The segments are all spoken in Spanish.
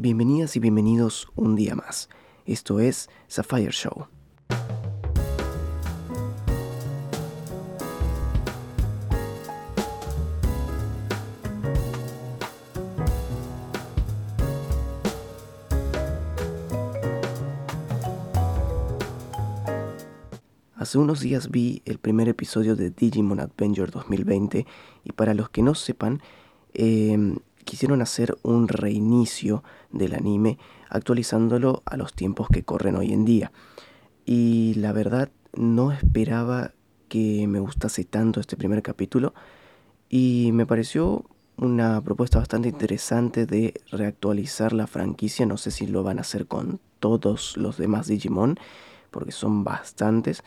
Bienvenidas y bienvenidos un día más. Esto es Sapphire Show. Hace unos días vi el primer episodio de Digimon Adventure 2020 y para los que no sepan, em, quisieron hacer un reinicio del anime actualizándolo a los tiempos que corren hoy en día. Y la verdad no esperaba que me gustase tanto este primer capítulo y me pareció una propuesta bastante interesante de reactualizar la franquicia. No sé si lo van a hacer con todos los demás Digimon, porque son bastantes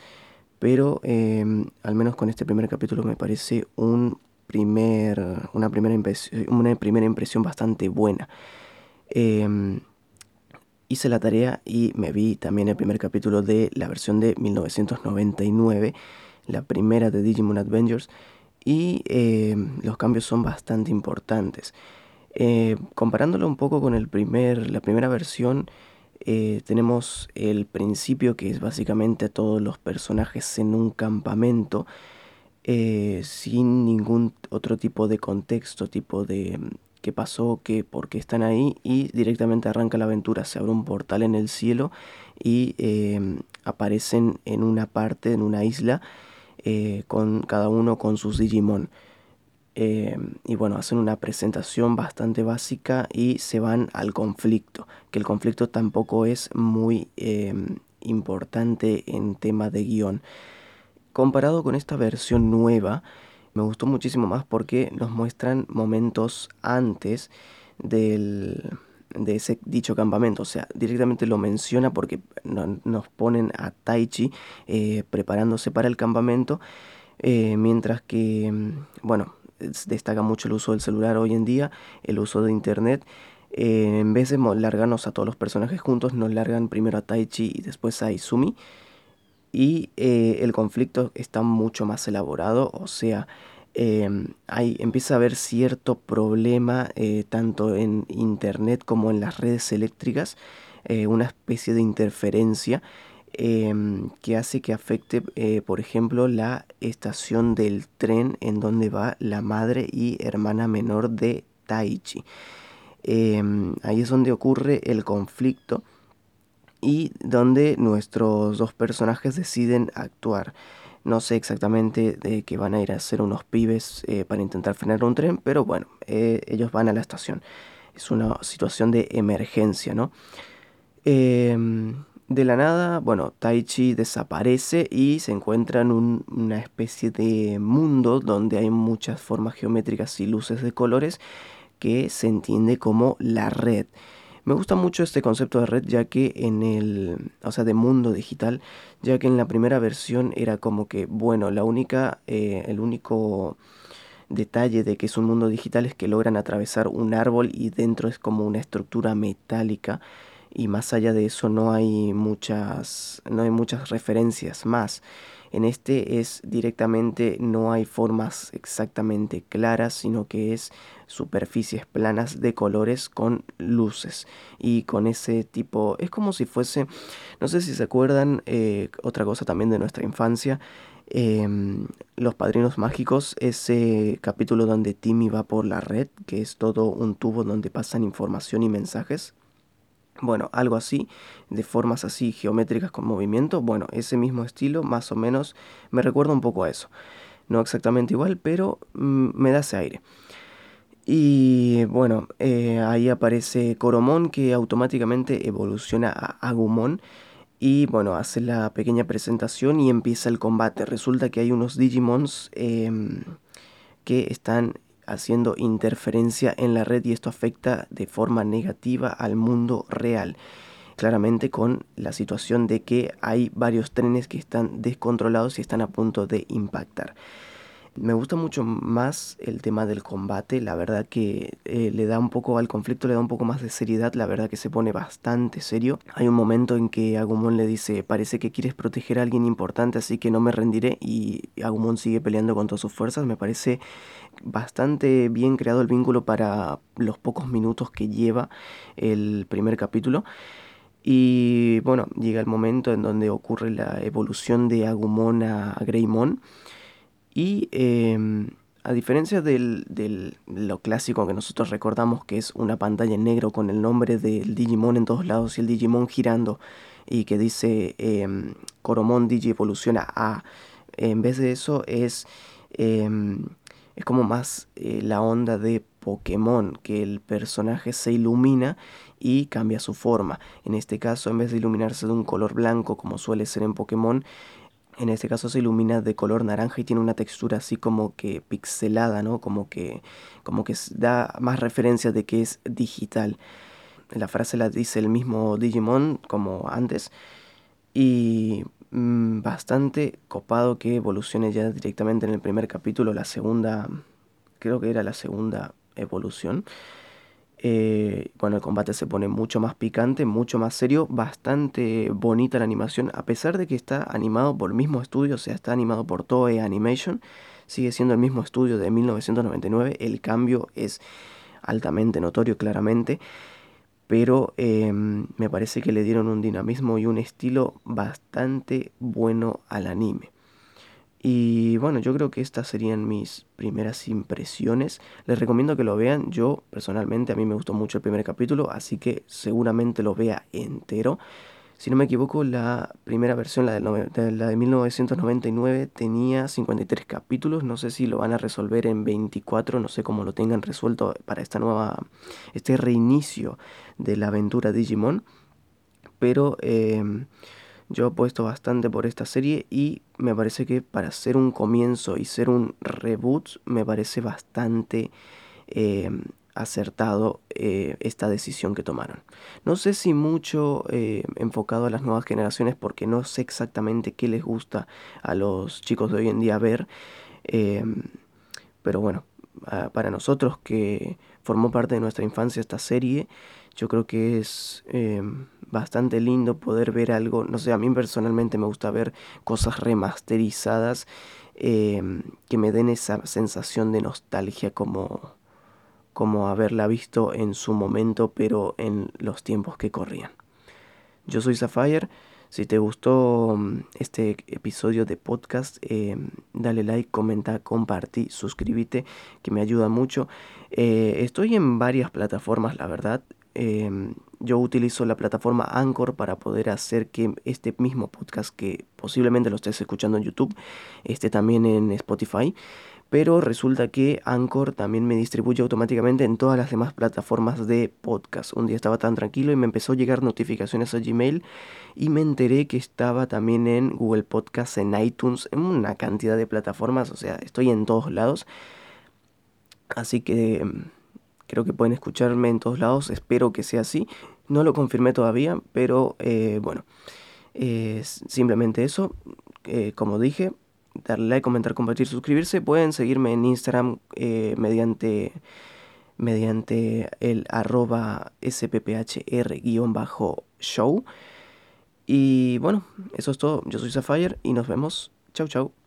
pero em, al menos con este primer capítulo me parece un primer, una, primera una primera impresión bastante buena. Em, hice la tarea y me vi también el primer capítulo de la versión de 1999, la primera de Digimon Adventures, y em, los cambios son bastante importantes. Eh, comparándolo un poco con el primer, la primera versión, eh, tenemos el principio que es básicamente todos los personajes en un campamento eh, sin ningún otro tipo de contexto, tipo de mm, qué pasó, qué, por qué están ahí y directamente arranca la aventura, se abre un portal en el cielo y em, aparecen en una parte, en una isla, eh, con cada uno con sus Digimon. Eh, y bueno, hacen una presentación bastante básica y se van al conflicto, que el conflicto tampoco es muy eh, importante en tema de guion. Comparado con esta versión nueva, me gustó muchísimo más porque nos muestran momentos antes del, de ese dicho campamento. O sea, directamente lo menciona porque nos ponen a Taichi eh, preparándose para el campamento. mientras que, mm, bueno, destaca mucho el uso del celular hoy en día, el uso de internet. Eh, en vez de largarnos a todos los personajes juntos, nos largan primero a Taichi y después a Izumi. Y eh, el conflicto está mucho más elaborado, o sea, em, empieza a haber cierto problema eh, tanto en internet como en las redes eléctricas, una especie de interferencia Em, que hace que afecte, eh, por ejemplo, la estación del tren en donde va la madre y hermana menor de Taichi. Em, ahí es donde ocurre el conflicto y donde nuestros dos personajes deciden actuar. No sé exactamente de que van a ir a hacer unos pibes eh, para intentar frenar un tren, pero bueno, eh, ellos van a la estación. Es una situación de emergencia, ¿no? Em, de la nada, bueno, Taichi desaparece y se encuentra en una especie de mundo donde hay muchas formas geométricas y luces de colores que se entiende como la red. Me gusta mucho este concepto de red ya que en el, o sea, de mundo digital, ya que en la primera versión era como que, bueno, la única, eh, el único detalle de que es un mundo digital es que logran atravesar un árbol y dentro es como una estructura metálica y más allá de eso no hay muchas no hay muchas referencias más en este es directamente no hay formas exactamente claras sino que es superficies planas de colores con luces y con ese tipo es como si fuese no sé si se acuerdan eh, otra cosa también de nuestra infancia em, los Padrinos Mágicos, ese capítulo donde Timmy va por la red, que es todo un tubo donde pasan información y mensajes. Bueno, algo así, de formas así geométricas con movimiento. Bueno, ese mismo estilo más o menos me recuerda un poco a eso. No exactamente igual, pero mm, me da ese aire. Y bueno, eh, ahí aparece Coromon que automáticamente evoluciona a Agumon. Y bueno, hace la pequeña presentación y empieza el combate. Resulta que hay unos Digimons em, que están haciendo interferencia en la red y esto afecta de forma negativa al mundo real. Claramente con la situación de que hay varios trenes que están descontrolados y están a punto de impactar. Me gusta mucho más el tema del combate, la verdad que eh, le da un poco al conflicto, le da un poco más de seriedad, la verdad que se pone bastante serio. Hay un momento en que Agumon le dice, parece que quieres proteger a alguien importante, así que no me rendiré, y Agumon sigue peleando con todas sus fuerzas, me parece bastante bien creado el vínculo para los pocos minutos que lleva el primer capítulo. Y bueno, llega el momento en donde ocurre la evolución de Agumon a Greymon. Y em, a diferencia de lo clásico que nosotros recordamos, que es una pantalla en negro con el nombre del Digimon en todos lados y el Digimon girando y que dice eh, Coromon Digi evoluciona a, en vez de eso es, em, es como más eh, la onda de Pokémon, que el personaje se ilumina y cambia su forma. En este caso, en vez de iluminarse de un color blanco como suele ser en Pokémon, en este caso se ilumina de color naranja y tiene una textura así como que pixelada, ¿no? Como que, como que da más referencia de que es digital. La frase la dice el mismo Digimon como antes. Y mm, bastante copado que evolucione ya directamente en el primer capítulo, la segunda, creo que era la segunda evolución. Eh, bueno, el combate se pone mucho más picante, mucho más serio, bastante bonita la animación, a pesar de que está animado por el mismo estudio, o sea, está animado por Toei Animation, sigue siendo el mismo estudio de 1999, el cambio es altamente notorio claramente, pero em, me parece que le dieron un dinamismo y un estilo bastante bueno al anime. Y bueno, yo creo que estas serían mis primeras impresiones. Les recomiendo que lo vean. Yo personalmente a mí me gustó mucho el primer capítulo, así que seguramente lo vea entero. Si no me equivoco, la primera versión, la de, la de 1999, tenía 53 capítulos. No sé si lo van a resolver en 24, no sé cómo lo tengan resuelto para esta nueva, este reinicio de la aventura Digimon. Pero em, yo apuesto bastante por esta serie y me parece que para ser un comienzo y ser un reboot me parece bastante eh, acertado eh, esta decisión que tomaron. No sé si mucho eh, enfocado a las nuevas generaciones porque no sé exactamente qué les gusta a los chicos de hoy en día ver. pero bueno, para nosotros que formó parte de nuestra infancia esta serie, yo creo que es em, bastante lindo poder ver algo, no sé, a mí personalmente me gusta ver cosas remasterizadas em, que me den esa sensación de nostalgia como, como haberla visto en su momento, pero en los tiempos que corrían. Yo soy Sapphire. Si te gustó mm, este episodio de podcast, em, dale like, comenta, compartí, suscríbete, que me ayuda mucho. Eh, estoy en varias plataformas, la verdad. Em, yo utilizo la plataforma Anchor para poder hacer que este mismo podcast, que posiblemente lo estés escuchando en YouTube, esté también en Spotify. Pero resulta que Anchor también me distribuye automáticamente en todas las demás plataformas de podcast. Un día estaba tan tranquilo y me empezó a llegar notificaciones a Gmail y me enteré que estaba también en Google Podcast, en iTunes, en una cantidad de plataformas. O sea, estoy en todos lados. Así que em, Creo que pueden escucharme en todos lados, espero que sea así. No lo confirmé todavía, pero eh, bueno, simplemente eso. Eh, como dije, darle like, comentar, compartir, suscribirse. Pueden seguirme en Instagram eh, mediante, mediante el arroba spphr-show. Y bueno, eso es todo. Yo soy Sapphire y nos vemos. Chau, chau.